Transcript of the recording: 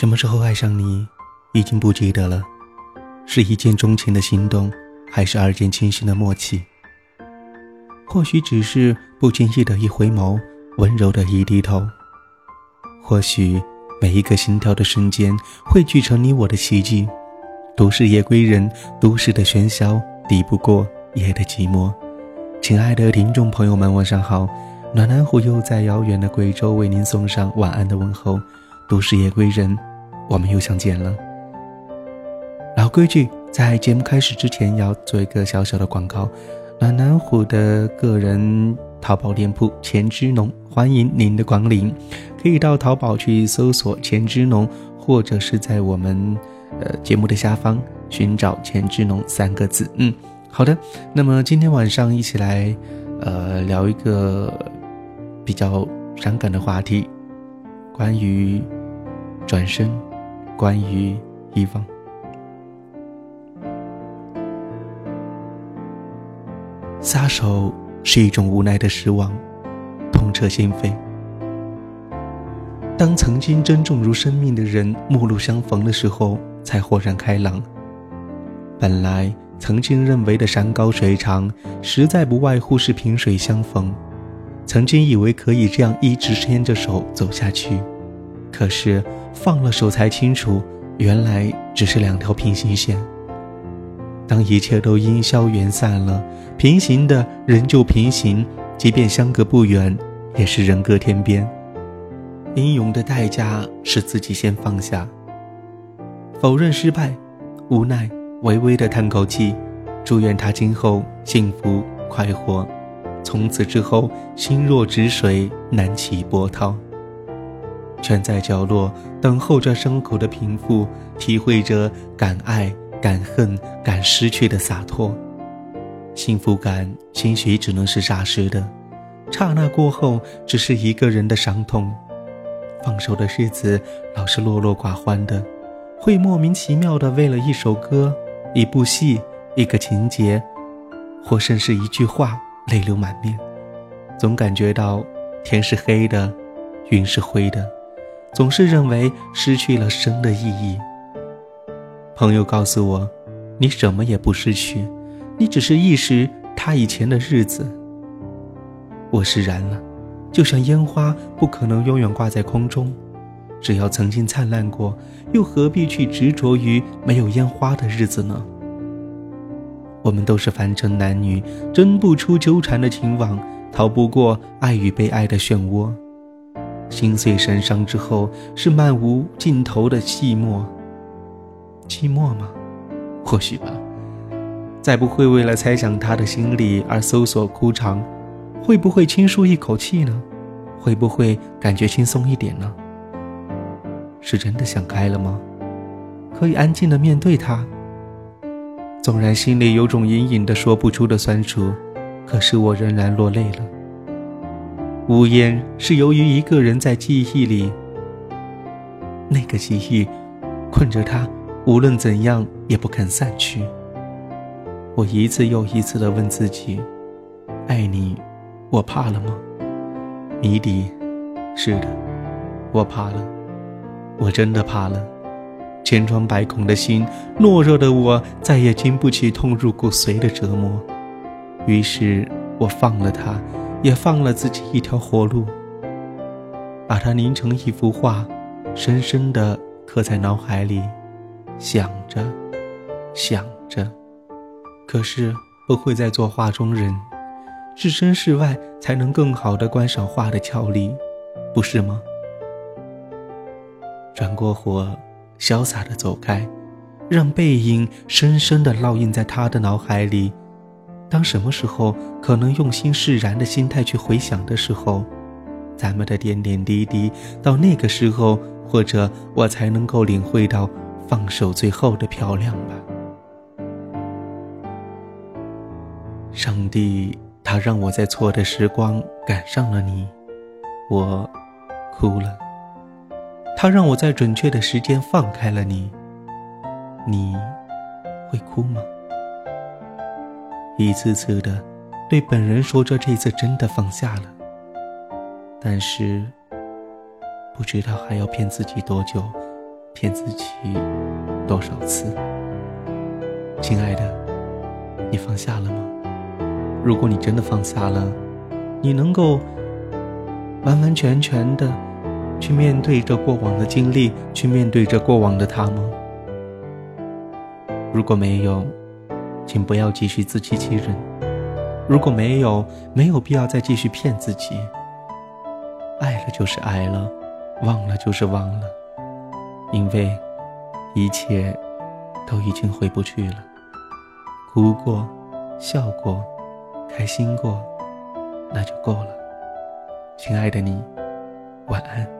什么时候爱上你，已经不记得了，是一见钟情的心动，还是二见倾心的默契？或许只是不经意的一回眸，温柔的一低头。或许每一个心跳的瞬间，汇聚成你我的奇迹。都市夜归人，都市的喧嚣抵不过夜的寂寞。亲爱的听众朋友们，晚上好，暖男虎又在遥远的贵州为您送上晚安的问候。都市夜归人，我们又相见了。老规矩，在节目开始之前要做一个小小的广告。暖男虎的个人淘宝店铺钱之农，欢迎您的光临。可以到淘宝去搜索钱之农，或者是在我们呃节目的下方寻找钱之农三个字。嗯，好的。那么今天晚上一起来呃聊一个比较伤感的话题，关于。转身，关于遗忘。撒手是一种无奈的失望，痛彻心扉。当曾经珍重如生命的人陌路相逢的时候，才豁然开朗。本来曾经认为的山高水长，实在不外乎是萍水相逢。曾经以为可以这样一直牵着手走下去。可是放了手才清楚，原来只是两条平行线。当一切都烟消云散了，平行的仍旧平行，即便相隔不远，也是人隔天边。英勇的代价是自己先放下，否认失败，无奈微微的叹口气，祝愿他今后幸福快活。从此之后，心若止水，难起波涛。蜷在角落，等候着伤口的平复，体会着敢爱、敢恨、敢失去的洒脱。幸福感兴许只能是霎时的，刹那过后，只是一个人的伤痛。放手的日子老是落落寡欢的，会莫名其妙的为了一首歌、一部戏、一个情节，或甚是一句话，泪流满面。总感觉到天是黑的，云是灰的。总是认为失去了生的意义。朋友告诉我，你什么也不失去，你只是一时他以前的日子。我释然了，就像烟花不可能永远挂在空中，只要曾经灿烂过，又何必去执着于没有烟花的日子呢？我们都是凡尘男女，挣不出纠缠的情网，逃不过爱与被爱的漩涡。心碎神伤之后，是漫无尽头的寂寞。寂寞吗？或许吧。再不会为了猜想他的心里而搜索枯肠，会不会轻舒一口气呢？会不会感觉轻松一点呢？是真的想开了吗？可以安静的面对他。纵然心里有种隐隐的说不出的酸楚，可是我仍然落泪了。无言是由于一个人在记忆里，那个记忆困着他，无论怎样也不肯散去。我一次又一次地问自己：爱你，我怕了吗？谜底，是的，我怕了，我真的怕了。千疮百孔的心，懦弱的我再也经不起痛入骨髓的折磨，于是我放了他。也放了自己一条活路，把它凝成一幅画，深深地刻在脑海里，想着，想着，可是不会再做画中人，置身事外才能更好的观赏画的俏丽，不是吗？转过火，潇洒的走开，让背影深深的烙印在他的脑海里。当什么时候可能用心释然的心态去回想的时候，咱们的点点滴滴，到那个时候，或者我才能够领会到放手最后的漂亮吧。上帝，他让我在错的时光赶上了你，我哭了。他让我在准确的时间放开了你，你会哭吗？一次次的对本人说着这次真的放下了，但是不知道还要骗自己多久，骗自己多少次？亲爱的，你放下了吗？如果你真的放下了，你能够完完全全的去面对着过往的经历，去面对着过往的他吗？如果没有，请不要继续自欺欺人。如果没有，没有必要再继续骗自己。爱了就是爱了，忘了就是忘了，因为一切都已经回不去了。哭过，笑过，开心过，那就够了。亲爱的你，晚安。